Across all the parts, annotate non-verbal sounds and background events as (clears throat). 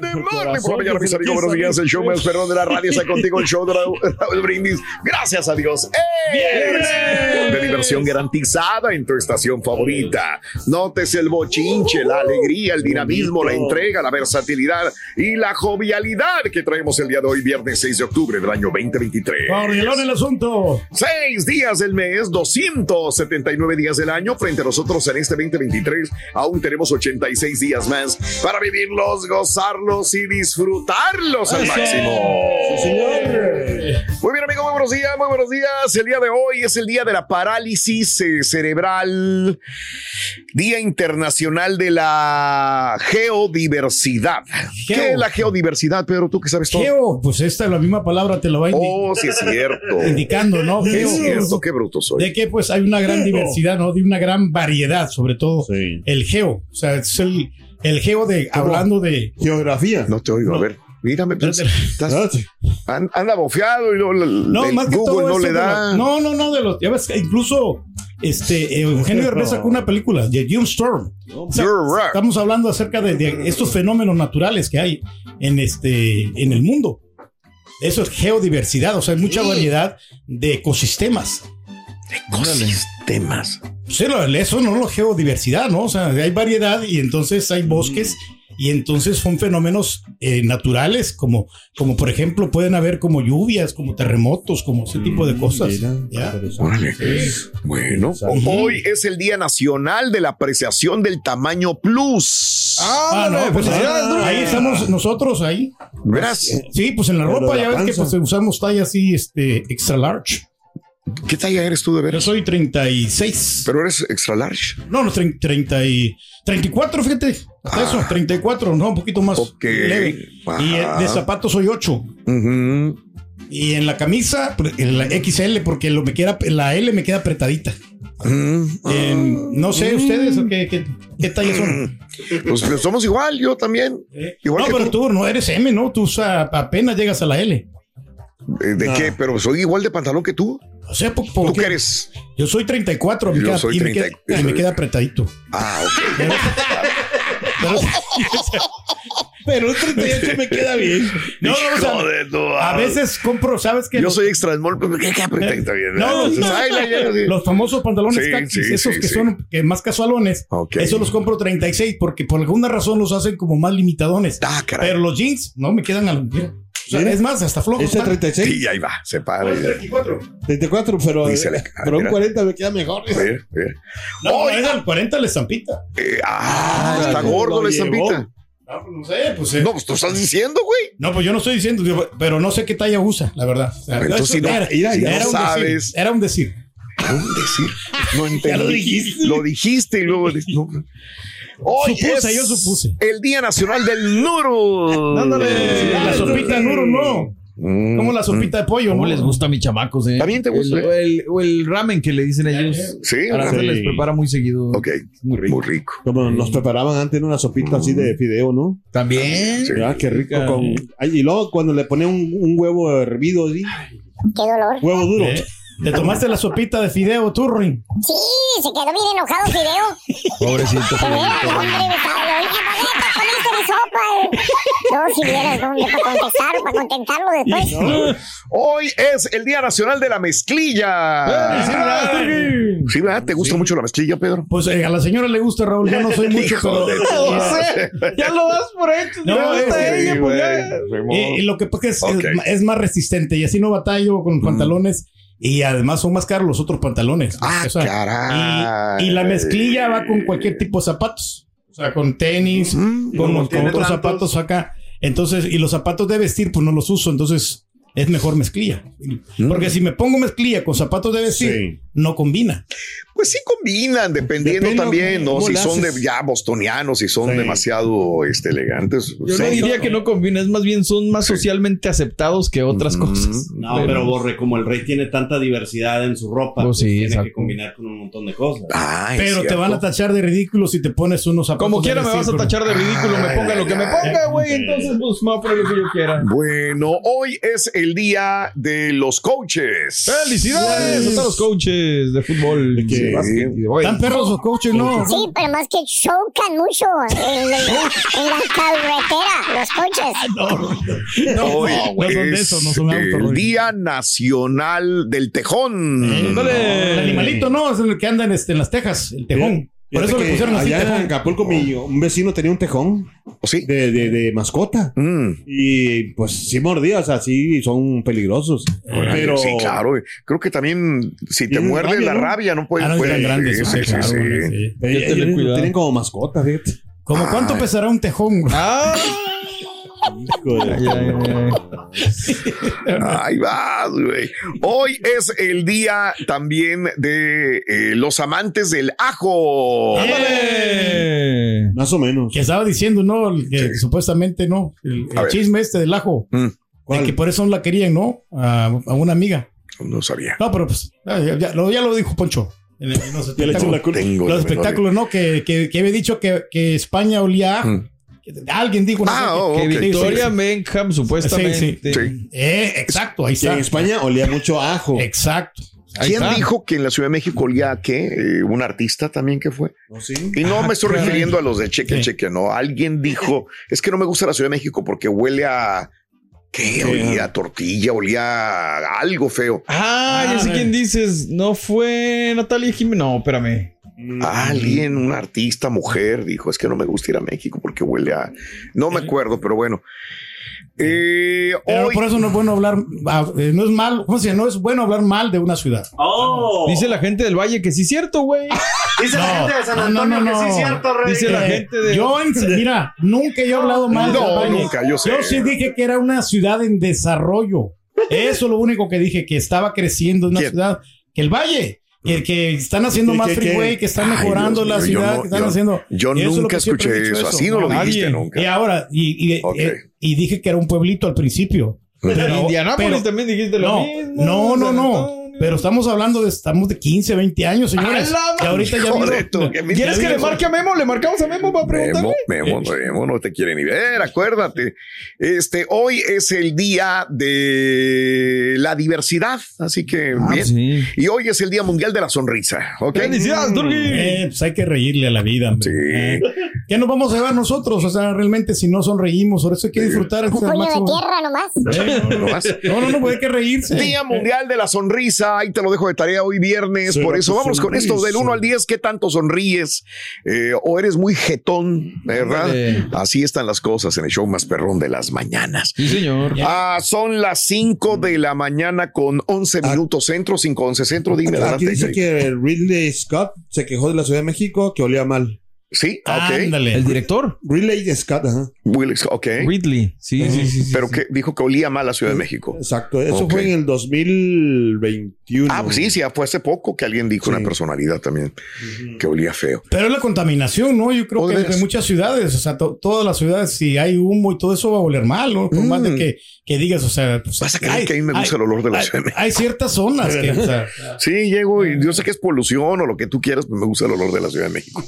Good morning, por la mañana, mis amigos. Buenos días. El show más perrón de la radio está contigo. El show de Raúl, Brindis. Gracias a Dios. ¡Eh! De diversión garantizada en tu estación favorita. Notes el bochinche, la alegría, el dinamismo, la entrega, la versatilidad y la jovialidad que traemos el día de hoy, viernes 6 de octubre del año 2023. Corrielón el asunto. Seis días del mes, 279 días del año. Frente a nosotros en este 2023, aún tenemos 86 días más para vivirlos, gozarlos y disfrutarlos al máximo. Sí, señor. Muy bien, amigo, muy buenos días, muy buenos días. El día de hoy es el día de la parálisis eh, cerebral, Día Internacional de la Geodiversidad. ¿Qué es la geodiversidad, Pedro? ¿Tú que sabes todo? Geo, pues esta es la misma palabra, te lo va a indi- Oh, sí es cierto. (laughs) indicando, ¿no? Geo. es cierto, qué bruto soy. De que pues hay una gran diversidad, ¿no? De una gran variedad, sobre todo el geo. O sea, es el, el geo de, hablando de... Geografía. No te oigo, a ver. Mírame, pues, estás- an- anda bofeado y no, No, el más que Google todo no le da. no, no, no, de los. Ya ves que incluso este, Eugenio Derbez sacó una película de June Storm. O sea, estamos hablando acerca de, de estos fenómenos naturales que hay en, este, en el mundo. Eso es geodiversidad, o sea, hay mucha variedad de ecosistemas. Ecosistemas. Sí, lo- eso no es la geodiversidad, ¿no? O sea, hay variedad y entonces hay bosques y entonces son fenómenos eh, naturales, como, como por ejemplo pueden haber como lluvias, como terremotos, como ese tipo de cosas. ¿ya? Órale. Bueno, hoy es el Día Nacional de la Apreciación del Tamaño Plus. Ah, no, pues ahí, ahí estamos nosotros ahí. ¿Verás? Sí, pues en la Pero ropa la ya ves que pues, usamos talla así, este, extra large. ¿Qué talla eres tú de veras? Yo soy 36. Pero eres extra large. No, no, 30, 30 y 34, fíjate. Hasta eso, 34, no, un poquito más leve. Y eh, de zapatos soy 8. Y en la camisa, pues, en la XL, porque lo me queda, la L me queda apretadita. En- no sé, ustedes, ¿o ¿qué, qué, qué talla son? (clears throat) Pues somos igual, yo también. Igual no, que pero tú. no eres M, ¿no? Tú o sea, apenas llegas a la L. Eh, ¿De qué? Pero soy igual de pantalón que tú. O sea, po- ¿Tú porque qué eres? yo soy 34 me Yo queda- soy y, me 30. queda, y me queda apretadito. Ah, ok. (laughs) Pero, pero un 38 me queda bien. No, no, de tu a veces compro, ¿sabes qué? Yo Los- soy extra small, pero ¿qué, qué apretadito bien? No, Entonces, no, sí. los famosos pantalones Sí, cactus, sí, esos sí, que son que más casualones, esos los compro 36 porque por alguna razón los hacen como más limitadones. Ah, Pero los jeans no me quedan a la sea, es más, hasta flojos. ¿Ese están. 36? Sí, ahí va, se para. 34. 34, pero, le- pero un mira. 40 me queda mejor. Mira, mira. No, es al 40 la estampita. Eh, ah, Ah, está gordo la estampita. No, pues no sé, pues. eh. No, pues tú estás diciendo, güey. No, pues yo no estoy diciendo, pero no sé qué talla usa, la verdad. O sea, Entonces, eso si no- era, no un sabes. decir. Era un decir. Un decir. No entendí. (laughs) Ya lo dijiste. Lo dijiste y luego. no. Hoy Supuse, es yo supuse. el Día Nacional del Nuro. (laughs) Ándale, la sopita Nuro, no. Mm, Como la sopita de pollo, ¿Cómo ¿no? les gusta a mis chamacos, eh? ¿También te gusta? El, o el- o el ramen que le dicen ellos. Sí, Araceli sí. les prepara muy seguido. Ok, Muy rico. muy rico. Como nos preparaban antes una sopita así de fideo, ¿no? También. Sí. Ah, qué rico. Rica. Con... Ay, y luego cuando le ponía un, un huevo hervido así, Qué dolor. huevo duro. ¿Eh? ¿Te tomaste la sopita de fideo, tú, Ruin? Sí, se quedó bien enojado Fideo. Pobrecito. De veras, hombre, estaba- oye, ¿por qué te mi sopa? No, si vieras dónde para contestar, para contentarlo después. Hoy es el Día Nacional de la Mezclilla. Sí, ¿verdad? ¿Te gusta mucho la mezclilla, Pedro? Pues eh, a la señora le gusta, Raúl. Yo no soy (laughs) mucho, Hijo pero. de. (laughs) Ya lo das por hecho. No, No, está es- ella, pues ya. Eh, y lo que pasa que es- es más resistente y así no batallo con pantalones. Y además son más caros los otros pantalones. Ah, O sea, caray. Y, y la mezclilla va con cualquier tipo de zapatos. O sea, con tenis, Mm, con, no con tiene otros tantos. zapatos acá. Entonces, y los zapatos de vestir, pues no los uso. Entonces, es mejor mezclilla. Porque si me pongo mezclilla con zapatos de vestir, Sí. no combina. Pues sí combinan, dependiendo Depende también, ¿no? Si son de ya bostonianos, si son Sí. demasiado este, elegantes. Yo Sí. no diría que no combina, es más bien son más socialmente aceptados que otras Mm. cosas. No, pero Borre, como el rey tiene tanta diversidad en su ropa, Pues pues sí, tiene exacto. que combinar con un montón de cosas. Ah, Pero te van a tachar de ridículo si te pones unos zapatos. Como quiera me vas a pero- tachar de ridículo, me ponga lo que me ponga, güey. Entonces, pues me voy a poner lo que yo quiera. Bueno, hoy es el día de los coaches. ¡Felicidades a todos los coaches de fútbol! De que- de básquet y de voleibol. Están perros los coaches, no. Sí, pero más que chocan mucho en, en la carretera, los coches. No, Hoy no son de es eso, no son el autos. Día Nacional del Tejón. El animalito, no, es el que anda en, este, en las tejas, el tejón. Por eso le pusieron así allá en. Acapulco mi, un vecino tenía un tejón ¿O sí? de, de, de mascota. Mm. Y pues sí mordía, o sea, sí son peligrosos. Pero Sí, claro. Creo que también si te muerde rabia, la ¿no? rabia no puede. Ah, no, grandes, sí, claro, ellos tienen como mascota, fíjate. ¿Cómo cuánto pesará un tejón? ¡Ah! (laughs) Hijo de-. Ahí vas, güey. Hoy es el día también de eh, los amantes del ajo. ¡Ándale! Más o menos. Que estaba diciendo, ¿no? El Que supuestamente no. El, el chisme este del ajo. Mm, De que por eso no la querían, ¿no? A, a una amiga. no sabía. No, pero pues, ya, ya lo, ya lo dijo Poncho. En, en los Ya le echó la espectáculos. Tengo Los espectáculos, ¿no? Que, que, que había dicho que, que España olía a ajo. Mm. Que Alguien dijo, Ah, oh, Que ok. Sí, Victoria sí, supuestamente. Sí, Sí. Eh, exacto, ahí Que está. en España olía mucho ajo. Exacto. ¿Quién dijo que en la Ciudad de México olía a qué? Eh, ¿Un artista también que fue? ¿No, sí? Y no Ah, me estoy caray. refiriendo a los de cheque, Sí. cheque, no. Alguien dijo, (laughs) es que no me gusta la Ciudad de México porque huele a... ¿Qué? Olía a tortilla, olía a algo feo. Ah, ya sé Ah, quién dices. No fue Natalia Jiménez. No, espérame. Alguien, un artista, mujer, dijo, es que no me gusta ir a México porque huele a... No me acuerdo, pero bueno. Eh, Pero hoy... por eso no es bueno hablar, ah, eh, no es mal, ¿cómo se llama? No es bueno hablar mal de una ciudad. ¡Oh! Dice la gente del Valle que sí es cierto, güey. (laughs) Dice la gente de San no, Antonio no, que sí es cierto, Rey. Dice la Eh, gente de. Yo, mira, nunca yo he hablado mal No, del Valle. nunca, yo sé. sí dije que era una ciudad en desarrollo. Eso es lo único que dije, que estaba creciendo una ¿Quién? ciudad. Que el Valle, que, que están haciendo ¿Qué, más qué, qué? freeway, que están mejorando Dios la mío, ciudad, no- que están yo- haciendo. Yo Eso nunca escuché eso. Así no lo Nadie. dijiste nunca. Y ahora, y, y, Ok. eh, y dije que era un pueblito al principio. En Pero- Indianápolis pero- también dijiste lo no, mismo. no, no, no. Pero estamos hablando de, estamos de 15, 20 años, señores. ¡A la Y ahorita ya vino- tú, que me- ¿Quieres ya que le marque a Memo? Le marcamos a Memo para Memo, preguntarle. Memo, Memo, no te quiere ni ver, acuérdate. Este, hoy es el día de la diversidad, así que Ah, bien. sí. Y hoy es el Día Mundial de la Sonrisa, ¿ok? ¡Felicidades, Turgi! Eh, pues hay que reírle a la vida. hombre. Sí. ¿Qué nos vamos a llevar nosotros? O sea, realmente si no sonreímos, por eso hay que disfrutar. Un puño de tierra nomás. Eh, No. No, no, no, pues hay que reírse. Día Mundial de la Sonrisa, ahí te lo dejo de tarea hoy viernes. Por eso vamos con esto del sonrisa. 1 al 10. ¿Qué tanto sonríes? Eh, o eres muy jetón, ¿verdad? Así están las cosas en el show más perrón de las mañanas. Sí, señor. Ah, son las 5 de la mañana con 11 minutos centro, 5, 11 centro. Dime, Aquí adelante. dice que Ridley Scott se quejó de la Ciudad de México que olía mal. Sí, ok. Ándale. ¿El director? Ridley Scott, ajá. Will ok. Ridley, sí, sí, sí, sí, Pero sí. que dijo que olía mal la Ciudad de México. Exacto, eso fue en el 2021. Ah, pues sí, sí, fue hace poco que alguien dijo una personalidad también que olía feo. Pero es la contaminación, ¿no? Yo creo ¿O que de en muchas ciudades, o sea, to- todas las ciudades, si hay humo y todo eso va a oler mal, ¿no? Por más de que, que digas, o sea, pues, Mm. Vas a creer que a mí me gusta el olor de la hay- Ciudad de México. Hay ciertas zonas que, o sea, (laughs) Sí, llego y yo sé que es polución o lo que tú quieras, pero me gusta el olor de la Ciudad de México.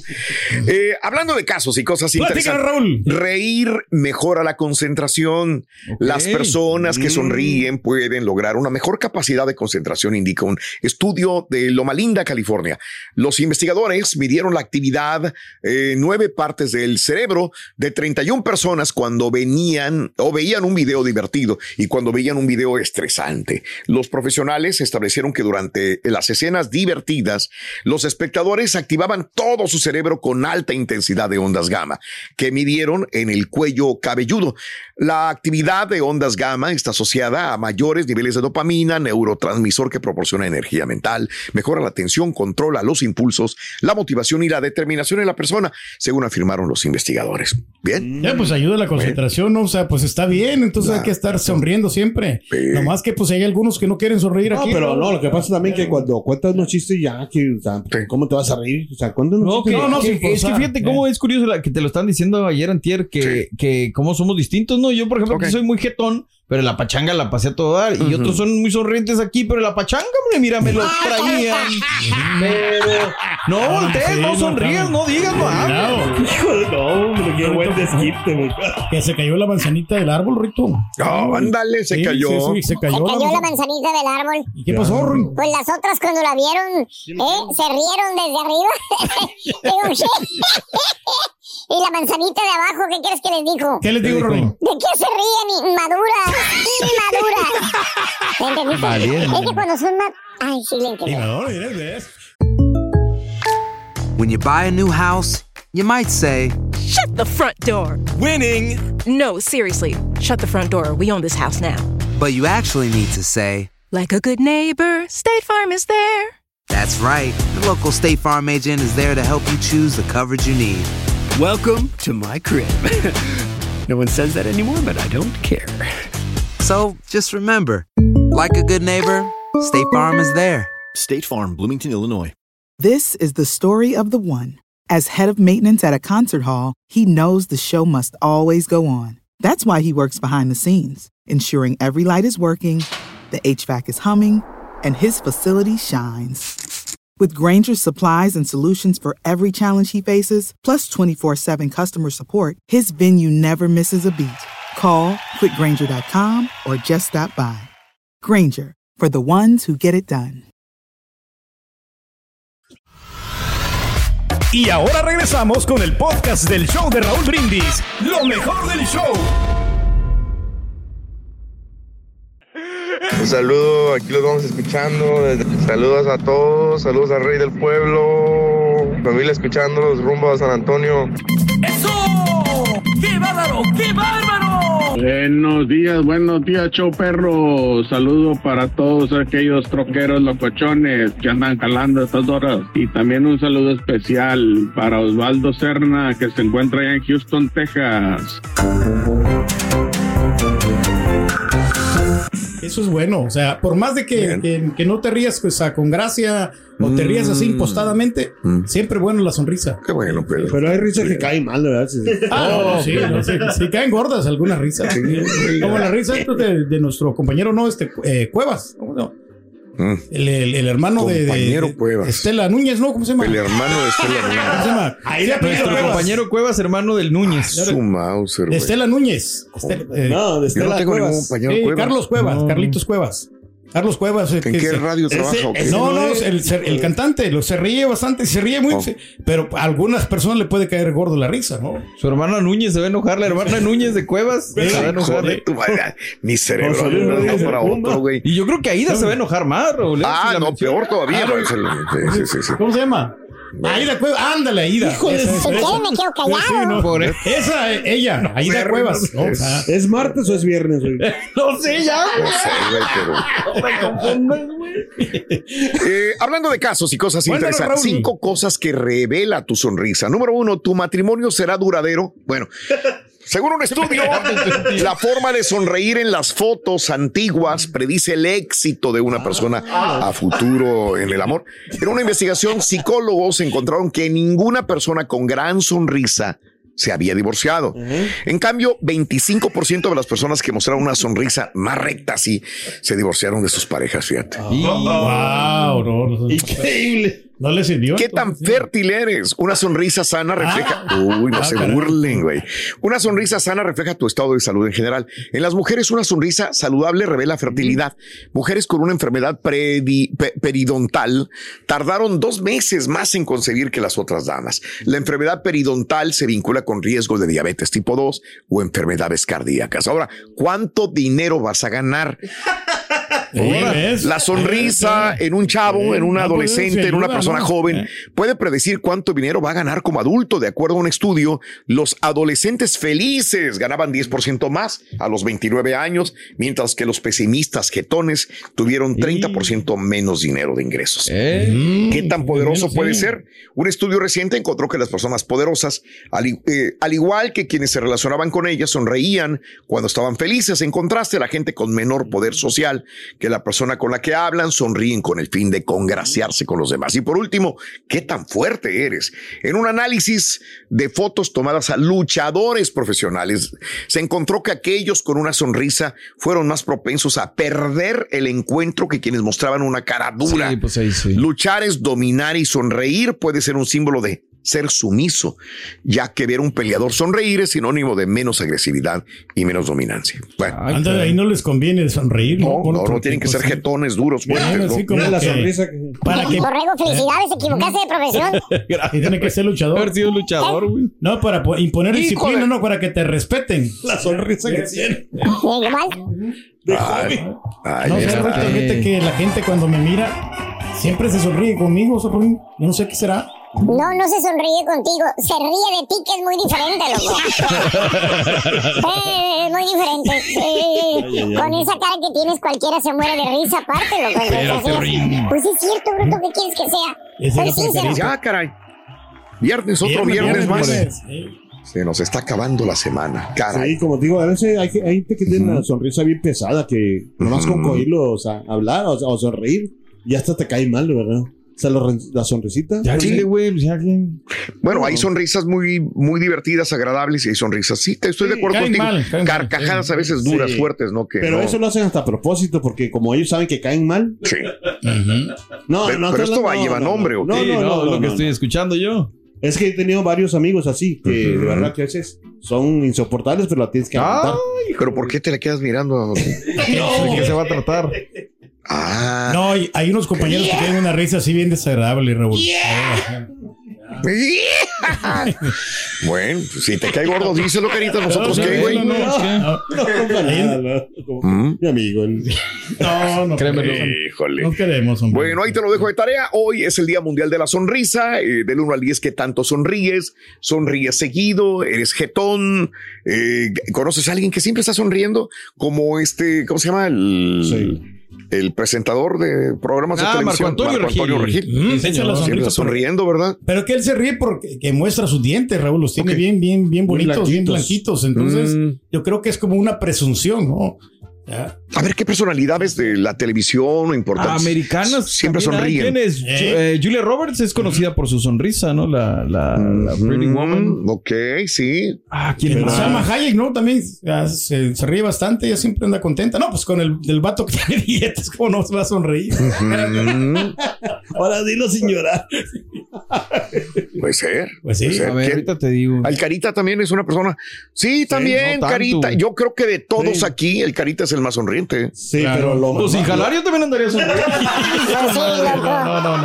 Eh, hablando de casos y cosas Platícanos, interesantes. Raúl. Reír mejora la concentración. Las personas que Mm. sonríen pueden lograr una mejor capacidad de concentración, indica un estudio de Loma Linda, California. Los investigadores midieron la actividad en nueve partes del cerebro de 31 personas cuando venían o veían un video divertido y cuando veían un video estresante. Los profesionales establecieron que durante las escenas divertidas, los espectadores activaban todo su cerebro con alta intensidad de ondas gamma, que midieron en el cuello cabelludo. La actividad de ondas gamma está asociada a mayores niveles de dopamina, neurotransmisor que proporciona energía mental, mejora la atención, controla los impulsos, la motivación y la determinación en la persona, según afirmaron los investigadores. Bien. ya, pues ayuda a la concentración, ¿no? O sea, pues está bien, entonces hay que estar sonriendo siempre. Nomás que pues hay algunos que no quieren sonreír No, aquí. pero no, lo que pasa también que cuando cuentas unos chistes ya, que, o sea, ¿cómo te vas a reír? O sea, cuéntanos No, chistes. que- es que fíjate cómo es curioso la- que te lo están diciendo ayer antier que, que cómo somos distintos, ¿no? Yo, por ejemplo, que soy muy jetón, pero la pachanga la pasé a todo dar. Y otros son muy sonrientes aquí, pero la pachanga, hombre, mira, me los traían. pero no voltees, sí, no sonrías, no digas, no hables. Hijo de no, hombre, qué buen desquite, güey. Que se cayó la manzanita del árbol, Rito. No, ándale, se Sí, cayó. sí, sí, se Se cayó. cayó la la manzanita. del árbol. ¿Y qué pasó, Ruin? Pues las otras cuando la vieron, ¿eh? Se rieron desde arriba. (laughs) (laughs) Digo, ¿qué? y la manzanita de abajo, ¿qué quieres que les dijo? ¿Qué les digo, Ruin? ¿De qué se ríen? Inmaduras. Inmaduras. Valiente. Es que cuando son más... Ay, sí, le entendí. When you buy a new house, you might say, Shut the front door. Winning. No, seriously. Shut the front door. We own this house now. but you actually need to say, Like a good neighbor, State Farm is there. that's right. The local State Farm agent is there to help you choose the coverage you need. Welcome to my crib. (laughs) no one says that anymore, but I don't care. So just remember, like a good neighbor, State Farm is there. State Farm, Bloomington, Illinois. This is the story of the one. As head of maintenance at a concert hall, he knows the show must always go on. That's why he works behind the scenes, ensuring every light is working, the HVAC is humming, and his facility shines. With Granger's supplies and solutions for every challenge he faces, plus 24 7 customer support, his venue never misses a beat. Call quickgranger.com or just stop by. Granger, for the ones who get it done. Y ahora regresamos con el podcast del show de Raúl Brindis, lo mejor del show. Un saludo, aquí los vamos escuchando. Saludos a todos, saludos al Rey del Pueblo, familia escuchándolos rumbo a San Antonio. ¡Eso! ¡Qué bárbaro! ¡Qué bárbaro! Buenos días, buenos días, show perro. Saludo para todos aquellos troqueros locochones que andan jalando a estas horas. Y también un saludo especial para Osvaldo Serna, que se encuentra allá en Houston, Texas. Eso es bueno. O sea, por más de que, que, que no te rías sea, con gracia o te rías así impostadamente, siempre bueno la sonrisa. Qué bueno, pero. Pero hay risas que caen mal, ¿verdad? Sí. Ah, no, sí, no, sí, sí caen gordas algunas risas. Como la risa de, de nuestro compañero, no, este, eh, Cuevas. ¿Cómo no? El, el- el hermano de, de- Compañero de Cuevas. Estela Núñez, ¿no? ¿Cómo se llama? El hermano de Estela ¿Cómo se Núñez. llama? Ahí le apellido Nuestro Cuevas. compañero Cuevas, hermano del Núñez. Su Mauser, De güey. Estela Núñez. Estela- eh, No, de Yo no Estela ningún compañero Cuevas. Carlos Cuevas, Carlitos Cuevas. Carlos Cuevas. eh, ¿En que qué se- radio ese- trabaja? No, no, el, el cantante lo, se ríe bastante, se ríe muy, se- pero a algunas personas le puede caer gordo la risa, ¿no? Su hermana Núñez se va a enojar, la hermana Núñez de Cuevas se va a enojar. De tu madre. Mi cerebro no para otro, güey. Y yo creo que Aida se va a enojar más, Raúl. ¿eh? Ah, Si no, peor todavía. güey. Sí, sí, sí, sí. ¿Cómo se llama? Aida Cuevas, ándale, Aida. Hijo de Esa, Si me quedo sí, no. Por- Esa, ella, Aida Cuevas. ¿no? O sea, ¿Es martes o es viernes? güey? (laughs) No sé, ya. No sé, güey, pero. (laughs) Eh, hablando de casos y cosas interesantes, cinco cosas que revela tu sonrisa. Número uno, tu matrimonio será duradero. Bueno, Según un estudio, (laughs) la forma de sonreír en las fotos antiguas predice el éxito de una persona a futuro en el amor. En una investigación, psicólogos encontraron que ninguna persona con gran sonrisa se había divorciado. En cambio, 25% de las personas que mostraron una sonrisa más recta así se divorciaron de sus parejas, fíjate. Wow, no, no, Increíble. No le sirvió. ¿Qué tan fértil eres? Una sonrisa sana refleja. Ah. Uy, no Ah, se caray. burlen, güey. Una sonrisa sana refleja tu estado de salud en general. En las mujeres, una sonrisa saludable revela fertilidad. Mujeres con una enfermedad predi- pe- periodontal tardaron dos meses más en concebir que las otras damas. La enfermedad periodontal se vincula con riesgos de diabetes tipo 2 o enfermedades cardíacas. Ahora, ¿cuánto dinero vas a ganar? (laughs) La sonrisa en un chavo, en un adolescente, en una persona joven, puede predecir cuánto dinero va a ganar como adulto. De acuerdo a un estudio, los adolescentes felices ganaban 10% más a los 29 años, mientras que los pesimistas jetones tuvieron 30% menos dinero de ingresos. ¿Qué tan poderoso puede ser? Un estudio reciente encontró que las personas poderosas, al, eh, igual que quienes se relacionaban con ellas, sonreían cuando estaban felices. En contraste, la gente con menor poder social que la persona con la que hablan sonríen con el fin de congraciarse con los demás. Y por último, ¿qué tan fuerte eres? En un análisis de fotos tomadas a luchadores profesionales, se encontró que aquellos con una sonrisa fueron más propensos a perder el encuentro que quienes mostraban una cara dura. Sí, pues ahí sí. Luchar es dominar y sonreír puede ser un símbolo de ser sumiso, ya que ver un peleador sonreír es sinónimo de menos agresividad y menos dominancia. Bueno, Anda, ahí no les conviene sonreír. no, no, tienen que ser sí. jetones duros, fuertes, así como la que- sonrisa que- Para que Borrego, felicidades, equivocaste de profesión. (laughs) y tiene que ser luchador. Haber sido luchador, güey. No, para po- imponer Híjole. disciplina, no, para que te respeten. La sonrisa que tiene. Eh, ay, No sé, fíjate que la gente cuando me mira siempre se sonríe conmigo, Soprín. Yo no sé qué será. No, no se sonríe contigo. Se ríe de ti, que es muy diferente, loco. Eh, es muy diferente. Eh, con esa cara que tienes, cualquiera se muere de risa, aparte, loco. Es. Pues es cierto, Bruto, ¿qué quieres que sea? Soy sincero. Ya, caray. Viernes, otro viernes, más. Sí. Se nos está acabando la semana. Caray. Sí, como digo, a veces hay, hay gente que tiene una sonrisa bien pesada que nomás con coírlo, o sea, hablar o, o sonreír, ya hasta te cae mal, ¿verdad? O sea, lo- la sonrisita. Ya dile, güey, pues ya. Bueno, hay sonrisas muy, muy divertidas, agradables y hay sonrisas. Sí, te estoy de acuerdo caen contigo. mal, Carcajadas a veces duras, Sí. fuertes, ¿no? Que Pero no. eso lo hacen hasta a propósito, porque como ellos saben que caen mal. Sí. No, Pero- no, pero esto va a llevar no, no, nombre, ¿o No, qué? no, Sí, no, no, no, lo que no, estoy no. escuchando yo. Es que he tenido varios amigos así, que de verdad que a veces son insoportables, pero la tienes que aguantar. Ay, pero ¿por qué te le quedas mirando? (laughs) ¿De qué se va a tratar? Ah. No, hay, hay unos compañeros que tienen una risa así bien desagradable, Raúl. (laughs) bueno, pues, si te cae gordo, díselo, carita. Nosotros No, qué, no, güey. no, no, que- No. Mi amigo. el- No, no. Híjole. no queremos, hombre. Bueno, ahí te lo dejo de tarea. Hoy es el Día Mundial de la Sonrisa. Eh, del 1 al 10, ¿qué tanto sonríes? ¿Sonríes seguido? ¿Eres jetón? Eh, ¿Conoces a alguien que siempre está sonriendo? Como este, ¿cómo se llama? El, Sí. El presentador de programas de Ah, televisión. Marco Antonio Antonio Regil. Regil. Mm, Sí, señor. sonrisa sonriendo, ¿verdad? Pero que él se ríe porque que muestra sus dientes, Raúl, los tiene bien, bien, bien bonitos, bien blanquitos. blanquitos. Entonces, Mm. yo creo que es como una presunción, ¿no? Ya. A ver, ¿qué personalidades de la televisión o importantes? Americanas. Siempre sonríen. ¿Quién es? ¿Eh? Eh, Julia Roberts es conocida por su sonrisa, ¿no? La, la, la Pretty Mm, Woman. Ok, sí. Ah, ¿quién Se más? llama Hayek, ¿no? También ya, se, se ríe bastante, ella siempre anda contenta. No, pues con el del vato que (laughs) tiene dietas, ¿cómo no se va a sonreír? (laughs) Ahora dilo sin llorar. puede ser. Pues sí. puede ser. A ahorita te digo. Al Carita también es una persona. Sí, también, no. Carita. Yo creo que de todos Sí. aquí, el Carita es el más sonriente. Sí, Claro. pero lo Pues sin jalar yo también andaría (laughs) sonriendo. Pues sí, loco. No, no,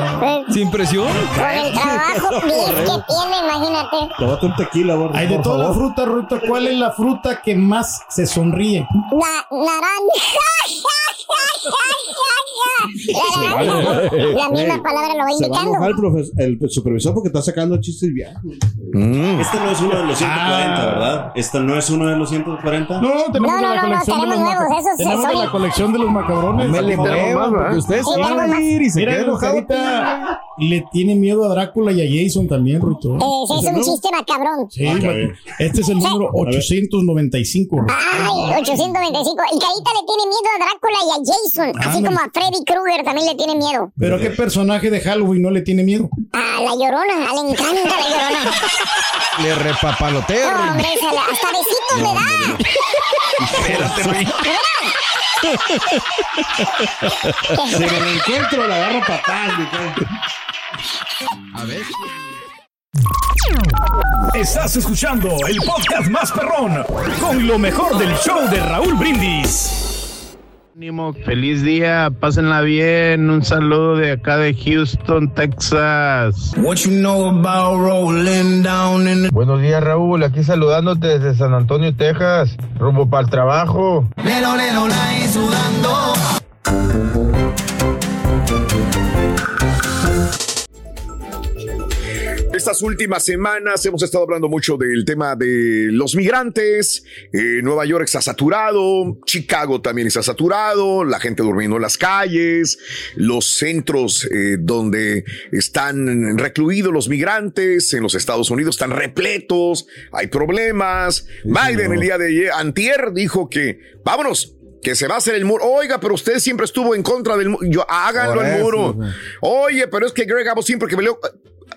no. Sin presión. Con el trabajo (laughs) bien que tiene, imagínate. Tómate un tequila, por, Hay de por toda la favor. fruta, Ruta, ¿cuál es la fruta que más se sonríe? La naranja. (laughs) La misma palabra lo va Se va a indicando. el, el supervisor porque está sacando chistes viejos. Mm. Este no es uno de los 140, ¿verdad? Este no es uno de los 140. No, tenemos No, no, la no, no, colección de los tenemos nuevos, esos Tenemos de son- la colección de los macabrones. Me le muevan, porque ¿verdad? ustedes se van a ir y se enojados. Carita le tiene miedo a Drácula y a Jason también, Ruito. Eh, es un chiste macabrón. Sí, este es el número 895. Ay, 825. Y Carita le tiene miedo a Drácula y a Jason. Así como a Freddy Krueger también le tiene miedo. ¿Pero a qué personaje de Halloween no le tiene miedo? A la llorona, le encanta la llorona. Le repapalotea. No, hombre, se le- hasta besitos le da. Espérate, güey. Si me lo encuentro, la agarro patada. A ver. Estás escuchando el podcast más perrón con lo mejor del show de Raúl Brindis. Ánimo, feliz día, pásenla bien. Un saludo de acá de Houston, Texas. Buenos días, Raúl. Aquí saludándote desde San Antonio, Texas. Rumbo para el trabajo. Estas últimas semanas hemos estado hablando mucho del tema de los migrantes. Eh, Nueva York está saturado, Chicago también está saturado, la gente durmiendo en las calles, los centros eh, donde están recluidos los migrantes en los Estados Unidos están repletos, hay problemas. Biden el día de ayer, antier, dijo que vámonos, que se va a hacer el muro. Oiga, pero usted siempre estuvo en contra del muro. Háganlo el muro. Oye, pero es que Greg Abbott siempre que me leo.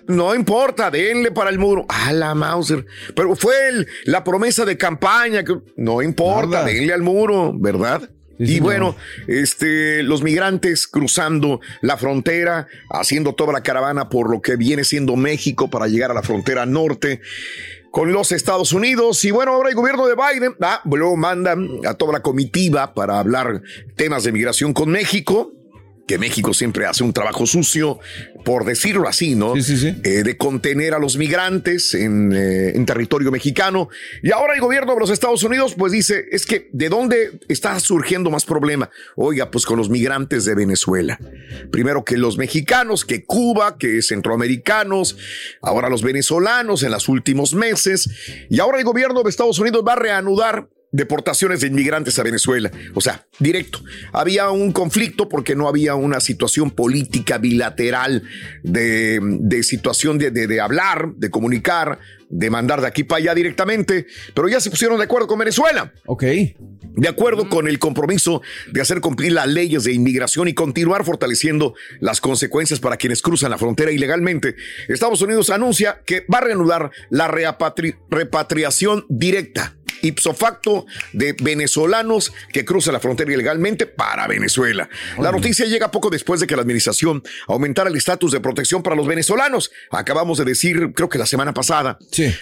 No importa, denle para el muro. A la Mauser. Pero fue el- la promesa de campaña. Que, no importa, Nada. denle al muro, ¿verdad? Sí, y bueno, este, los migrantes cruzando la frontera, haciendo toda la caravana por lo que viene siendo México para llegar a la frontera norte con los Estados Unidos. Y bueno, ahora el gobierno de Biden, ah, luego mandan a toda la comitiva para hablar temas de migración con México que México siempre hace un trabajo sucio, por decirlo así, ¿no? Sí, sí, sí. Eh, de contener a los migrantes en, eh, en territorio mexicano. Y ahora el gobierno de los Estados Unidos, pues dice, es que ¿de dónde está surgiendo más problema? Oiga, pues con los migrantes de Venezuela. Primero que los mexicanos, que Cuba, que centroamericanos, ahora los venezolanos en los últimos meses. Y ahora el gobierno de Estados Unidos va a reanudar deportaciones de inmigrantes a Venezuela. O sea, directo. Había un conflicto porque no había una situación política bilateral de, de situación de, de- de hablar, de comunicar, de mandar de aquí para allá directamente, pero ya se pusieron de acuerdo con Venezuela. Ok. De acuerdo con el compromiso de hacer cumplir las leyes de inmigración y continuar fortaleciendo las consecuencias para quienes cruzan la frontera ilegalmente, Estados Unidos anuncia que va a reanudar la repatriación directa ipso facto de venezolanos que cruzan la frontera ilegalmente para Venezuela. La noticia llega poco después de que la administración aumentara el estatus de protección para los venezolanos. Acabamos de decir, creo que la semana pasada,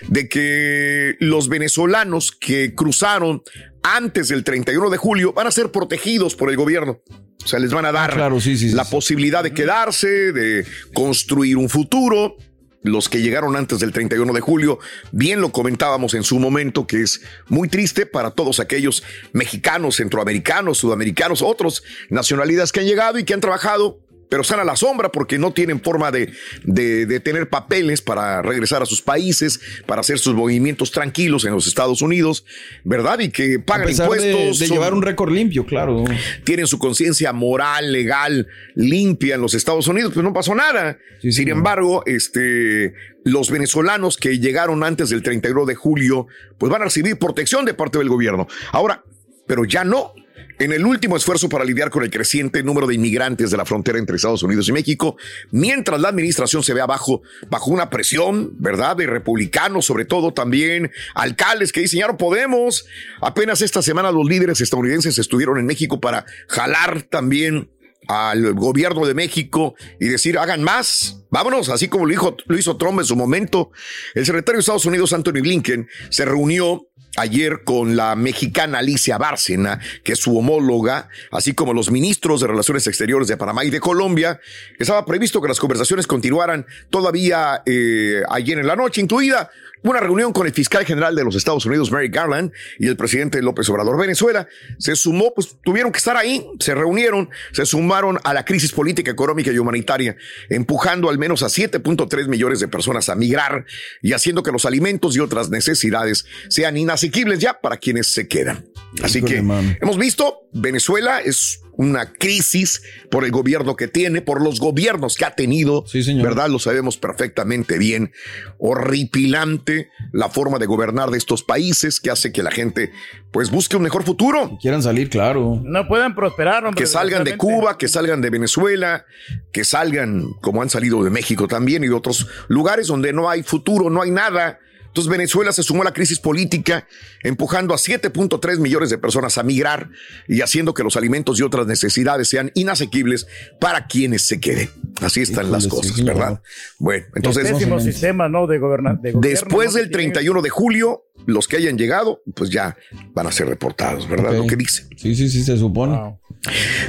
de que los venezolanos que cruzaron antes del 31 de julio van a ser protegidos por el gobierno. O sea, les van a dar la posibilidad de quedarse, de construir un futuro. Los que llegaron antes del 31 de julio, bien lo comentábamos en su momento, que es muy triste para todos aquellos mexicanos, centroamericanos, sudamericanos, otros nacionalidades que han llegado y que han trabajado pero están a la sombra porque no tienen forma de, de, de tener papeles para regresar a sus países, para hacer sus movimientos tranquilos en los Estados Unidos, ¿verdad? Y que A pagan pesar impuestos. de son- llevar un récord limpio, claro. tienen su conciencia moral, legal, limpia en los Estados Unidos, pues no pasó nada. Sin embargo, este, los venezolanos que llegaron antes del 31 de julio, pues van a recibir protección de parte del gobierno. Ahora, pero ya no. En el último esfuerzo para lidiar con el creciente número de inmigrantes de la frontera entre Estados Unidos y México, mientras la administración se ve abajo, bajo una presión, ¿verdad? De republicanos, sobre todo también alcaldes que dicen, ya no podemos. Apenas esta semana los líderes estadounidenses estuvieron en México para jalar también al gobierno de México y decir, hagan más, vámonos, así como lo, dijo, lo hizo Trump en su momento. El secretario de Estados Unidos, Anthony Blinken, se reunió ayer con la mexicana Alicia Bárcena, que es su homóloga, así como los ministros de Relaciones Exteriores de Panamá y de Colombia. Estaba previsto que las conversaciones continuaran todavía eh, ayer en la noche, incluida una reunión con el fiscal general de los Estados Unidos, Mary Garland, y el presidente López Obrador. Venezuela se sumó, pues tuvieron que estar ahí, se reunieron, se sumaron a la crisis política, económica y humanitaria, empujando al menos a 7.3 millones de personas a migrar y haciendo que los alimentos y otras necesidades sean inasequibles ya para quienes se quedan. Así que hemos visto, Venezuela es una crisis por el gobierno que tiene, por los gobiernos que ha tenido, ¿verdad? Lo sabemos perfectamente bien. Horripilante la forma de gobernar de estos países que hace que la gente pues busque un mejor futuro. Quieran salir, claro. No puedan prosperar, hombre. Que salgan de Cuba, que salgan de Venezuela, que salgan como han salido de México también y de otros lugares donde no hay futuro, no hay nada entonces Venezuela se sumó a la crisis política, empujando a 7.3 millones de personas a migrar y haciendo que los alimentos y otras necesidades sean inasequibles para quienes se queden. Así están las cosas, ¿verdad? Bueno, entonces... pésimo sistema, ¿no? De, gobernar. después del 31 de julio, los que hayan llegado, pues ya van a ser reportados, ¿verdad? Lo que dice. Sí, sí, sí, se supone.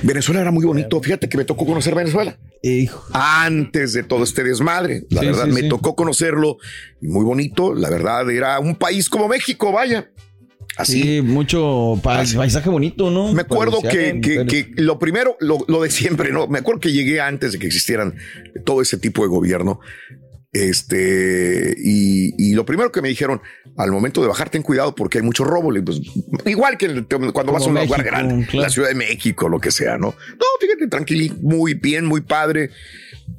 Venezuela era muy bonito. Fíjate que me tocó conocer Venezuela. Hijo. Antes de todo este desmadre. La verdad, me tocó conocerlo. Y muy bonito. La verdad, era un país como México, vaya. Así. Sí, mucho paisaje bonito, ¿no? Me acuerdo que, que, lo primero, lo, lo, de siempre, ¿no? Me acuerdo que llegué antes de que existieran todo ese tipo de gobierno. Este, y, lo primero que me dijeron, al momento de bajar, ten cuidado porque hay mucho robo. Pues, igual que cuando vas a un lugar grande, la Ciudad de México, lo que sea, ¿no? No, fíjate, tranquilo, muy bien, muy padre.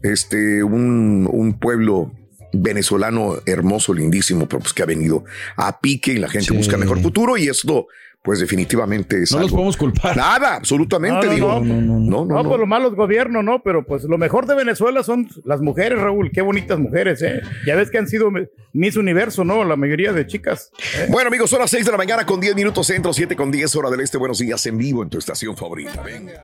Este, un, un pueblo venezolano hermoso, lindísimo, pero pues que ha venido a pique y la gente busca mejor futuro y esto pues definitivamente es No los podemos culpar. Nada, absolutamente, no, digo. No, no, no. No, no, por lo malo gobierno, no, pero pues lo mejor de Venezuela son las mujeres, Raúl. Qué bonitas mujeres, ¿eh? Ya ves que han sido Miss Universo, ¿no? La mayoría de chicas. ¿eh? Bueno, amigos, son las 6 de la mañana con 10 minutos centro, 7 con 10 hora del este. Buenos días en vivo en tu estación favorita. Venga.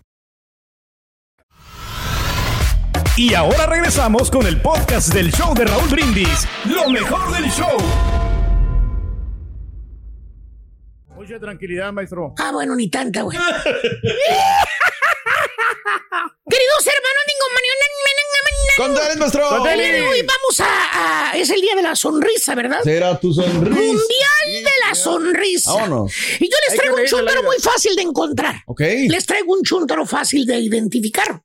Y ahora regresamos con el podcast del show de Raúl Brindis, lo mejor del show. Mucha tranquilidad, maestro. Ah, bueno, ni tanta, güey. (laughs) Queridos hermanos, Contales, maestro. Hoy vamos a, Es el día de la sonrisa, ¿verdad? Será tu sonrisa. Mundial de la sonrisa. Vámonos. Y yo les traigo un chúntaro muy fácil de encontrar. Ok. Les traigo un chúntaro fácil de identificar.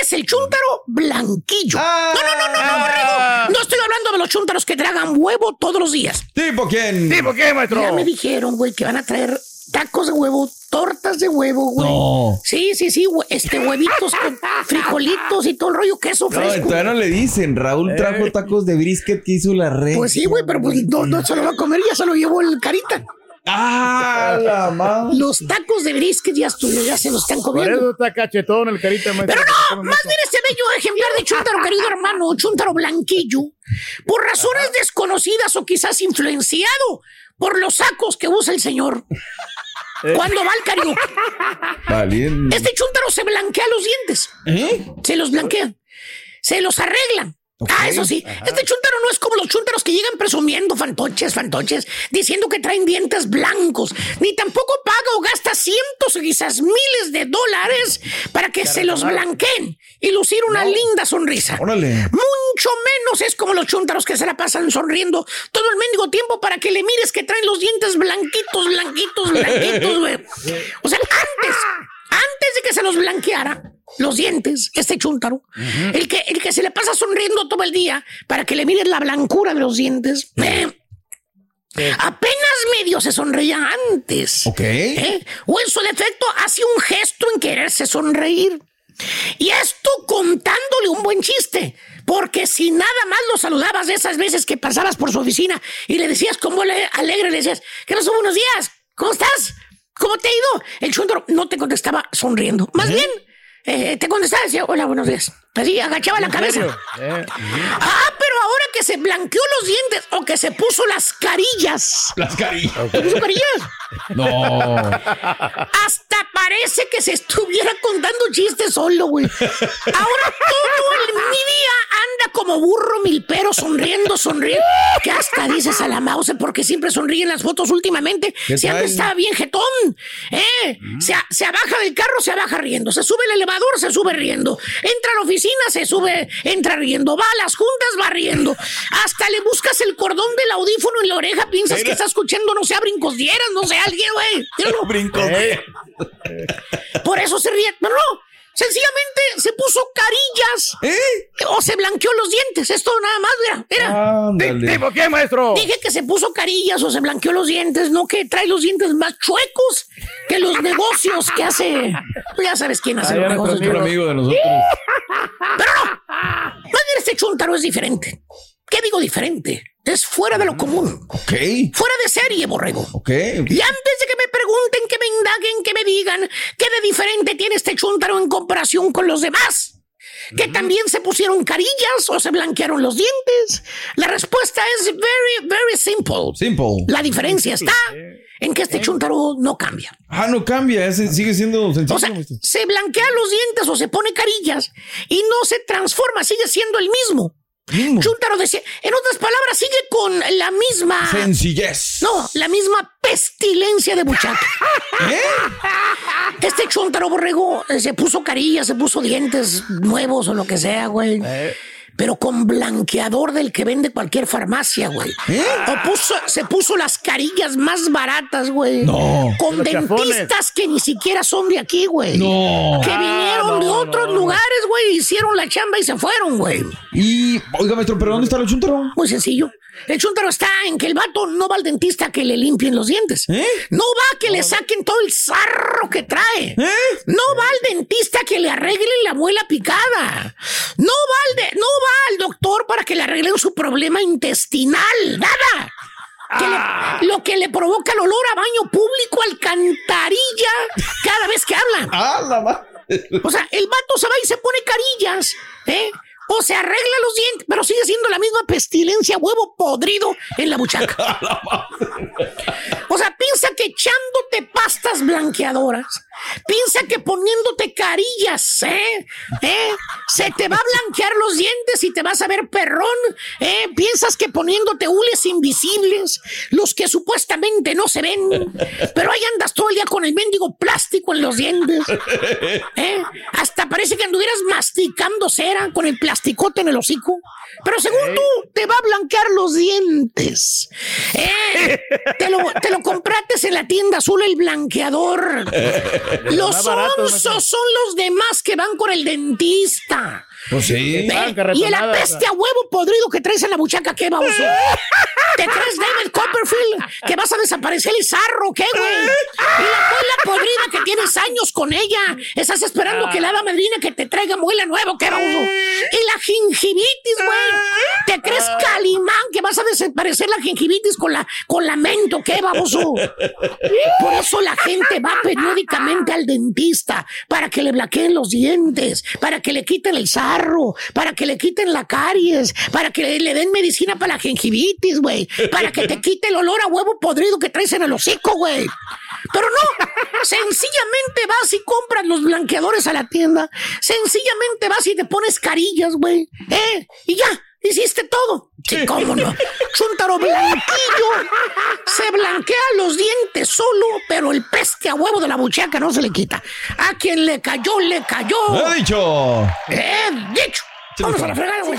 Es el chúntaro blanquillo. Ah. no, no, no, no, no, borrego. No estoy hablando de los chúntaros que tragan huevo todos los días. ¿Tipo quién? ¿Tipo quién, maestro? Ya me dijeron, güey, que van a traer tacos de huevo, tortas de huevo, güey. No. Sí, sí, sí, hue- este huevitos con frijolitos y todo el rollo, queso No, fresco. todavía no le dicen. Raúl trajo tacos de brisket que hizo la red. Pues sí, güey, pero pues no, no se lo va a comer, ya se lo llevó el carita. ¡Ah, la madre! Los tacos de brisket ya, ya se los están Por comiendo. eso está cachetón el carita, maestro. Pero no, más bien este bello ejemplar de chúntaro, querido hermano, chúntaro blanquillo, por razones desconocidas o quizás influenciado por los sacos que usa el señor. Cuando va al karaoke. Valiente. Este chúntaro se blanquea los dientes. ¿Eh? Se los blanquea. Se los Ah, eso sí. Este chuntaro no es como los chuntaros que llegan presumiendo fantoches, fantoches, diciendo que traen dientes blancos, ni tampoco paga o gasta cientos o quizás miles de dólares para que se los blanqueen y lucir una linda sonrisa. Órale. Mucho menos es como los chuntaros que se la pasan sonriendo todo el mendigo tiempo para que le mires que traen los dientes blanquitos, blanquitos, blanquitos, güey. (laughs) O sea, antes, antes de que se los blanqueara los dientes, este chúntaro, el, que, el que se le pasa sonriendo todo el día para que le mires la blancura de los dientes, eh, apenas medio se sonreía antes. Ok. ¿eh? O en su defecto hace un gesto en quererse sonreír. Y esto contándole un buen chiste. Porque si nada más lo saludabas de esas veces que pasabas por su oficina y le decías como alegre, le decías, ¿qué pasó? Buenos días, ¿cómo estás? ¿Cómo te ha ido? El chúntaro no te contestaba sonriendo. Más bien, eh, te contestaba hola, buenos días. Así, agachaba la cabeza. Eh. Ah, pero ahora que se blanqueó los dientes o que se puso las carillas. Las carillas. ¿Se puso carillas? No. Hasta parece que se estuviera contando chistes solo, güey. Ahora todo el mi día anda como burro milpero, sonriendo, sonriendo. Que hasta dices a la mouse porque siempre sonríe en las fotos últimamente. ¿Qué Si antes trae? estaba bien jetón. ¿eh? Se, a- se abaja del carro, se abaja riendo. Se sube el elevador, se sube riendo. Entra a la oficina, se sube, entra riendo. Va a las juntas, va riendo. Hasta le buscas el cordón del audífono en la oreja, piensas que está escuchando, no sé, a brincos dieras, no sé, alguien, güey. (laughs) Brincos. Por eso se ríe. No, no. Sencillamente se puso carillas. O se blanqueó los dientes. Esto nada más, mira. mira. Ándale. ¿Tipo qué, maestro? Dije que se puso carillas o se blanqueó los dientes, no que trae los dientes más chuecos que los negocios que hace. Ya sabes quién hace Ah, los negocios. nuestro amigo de nosotros. Pero no. Más bien este chuntaro es diferente. ¿Qué digo diferente? Es fuera de lo común. Ok. Fuera de serie, borrego. Ok. Y antes de que me pregunten, que me indaguen, que me digan qué de diferente tiene este chúntaro en comparación con los demás, que también se pusieron carillas o se blanquearon los dientes, la respuesta es very, very simple. Simple. La diferencia está en que este chúntaro no cambia. Ah, no cambia, ese sigue siendo sencillo. O sea, se blanquea los dientes o se pone carillas y no se transforma, sigue siendo el mismo. Chúntaro decía, en otras palabras, sigue con la misma. Sencillez. No, la misma pestilencia de buchaca. (laughs) Este chúntaro borrego eh, se puso carillas, se puso dientes nuevos o lo que sea, güey. Pero con blanqueador del que vende cualquier farmacia, güey. O puso, se puso las carillas más baratas, güey. No. Con Los chafones. dentistas que ni siquiera son de aquí, güey. No. Que Ah, vinieron no, de otros no, no. lugares, güey. Hicieron la chamba y se fueron, güey. Y, oiga, maestro, ¿pero dónde está el chuntaro? Muy sencillo. El chúntaro está en que el vato no va al dentista a que le limpien los dientes. ¿Eh? No va a que le saquen todo el sarro que trae. No va al dentista a que le arreglen la muela picada. No va al, de- no va al doctor para que le arreglen su problema intestinal. Nada. Que le- lo que le provoca el olor a baño público, alcantarilla, cada vez que habla. (laughs) Ah, la madre. O sea, el vato se va y se pone carillas, ¿eh? O se arregla los dientes, pero sigue siendo la misma pestilencia, huevo podrido en la buchaca. (laughs) O sea, piensa que echándote pastas blanqueadoras, piensa que poniéndote carillas, ¿eh? ¿eh? Se te va a blanquear los dientes y te vas a ver perrón, ¿eh? Piensas que poniéndote hules invisibles, los que supuestamente no se ven, pero ahí andas todo el día con el mendigo plástico en los dientes. ¿Eh? Hasta parece que anduvieras masticando cera con el plasticote en el hocico. Pero según tú, te va a blanquear los dientes. ¿Eh? Te, lo, te lo compraste en la tienda azul el blanqueador. Los Más barato, onzos son los demás que van con el dentista. Pues sí. ¿Eh? Ah, Y el carretonadas. apeste a huevo podrido que traes en la buchaca, ¿qué, baboso? ¿Te crees David Copperfield que vas a desaparecer el zarro, qué, güey? Y la muela podrida que tienes años con ella. Estás esperando que la hada madrina que te traiga muela nueva, ¿qué, baboso? Y la gingivitis, güey. ¿Te crees Calimán que vas a desaparecer la gingivitis con la, con la mento, qué, baboso? Por eso la gente va periódicamente al dentista para que le blanqueen los dientes, para que le quiten el para que le quiten la caries, para que le, le den medicina para la gingivitis, güey, para que te (laughs) quite el olor a huevo podrido que traes en el hocico, güey. Pero no, sencillamente vas y compras los blanqueadores a la tienda, sencillamente vas y te pones carillas, güey, ¿eh? Y ya, Hiciste todo. Sí, cómo no. Chuntaro blanquillo se blanquea los dientes solo, pero el peste a huevo de la buchaca no se le quita. A quien le cayó, le cayó. He dicho. He dicho. Vamos a la fregada, güey.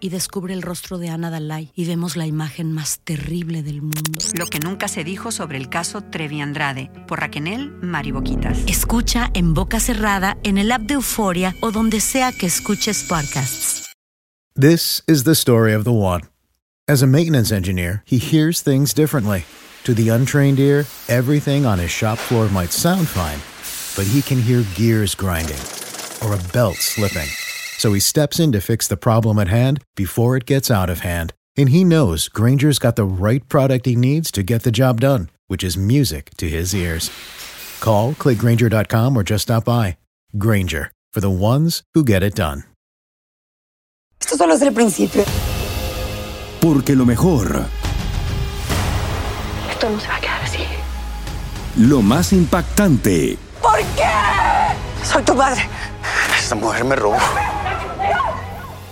Y descubre el rostro de Ana Dalai y vemos la imagen más terrible del mundo. Lo que nunca se dijo sobre el caso Trevi Andrade por Raquel Mariboquitas. Escucha en boca cerrada, en el app de Euforia o donde sea que escuches podcasts. This is the story of the one. As a maintenance engineer, he hears things differently. To the untrained ear, everything on his shop floor might sound fine, but he can hear gears grinding or a belt slipping. So he steps in to fix the problem at hand before it gets out of hand. And he knows Granger's got the right product he needs to get the job done, which is music to his ears. Call, clickgranger.com, or just stop by. Granger, for the ones who get it done. Esto solo es el principio. Porque lo mejor, Esto no se va a quedar así. lo más impactante, ¿Por qué? Soy tu madre. Esta mujer me robó.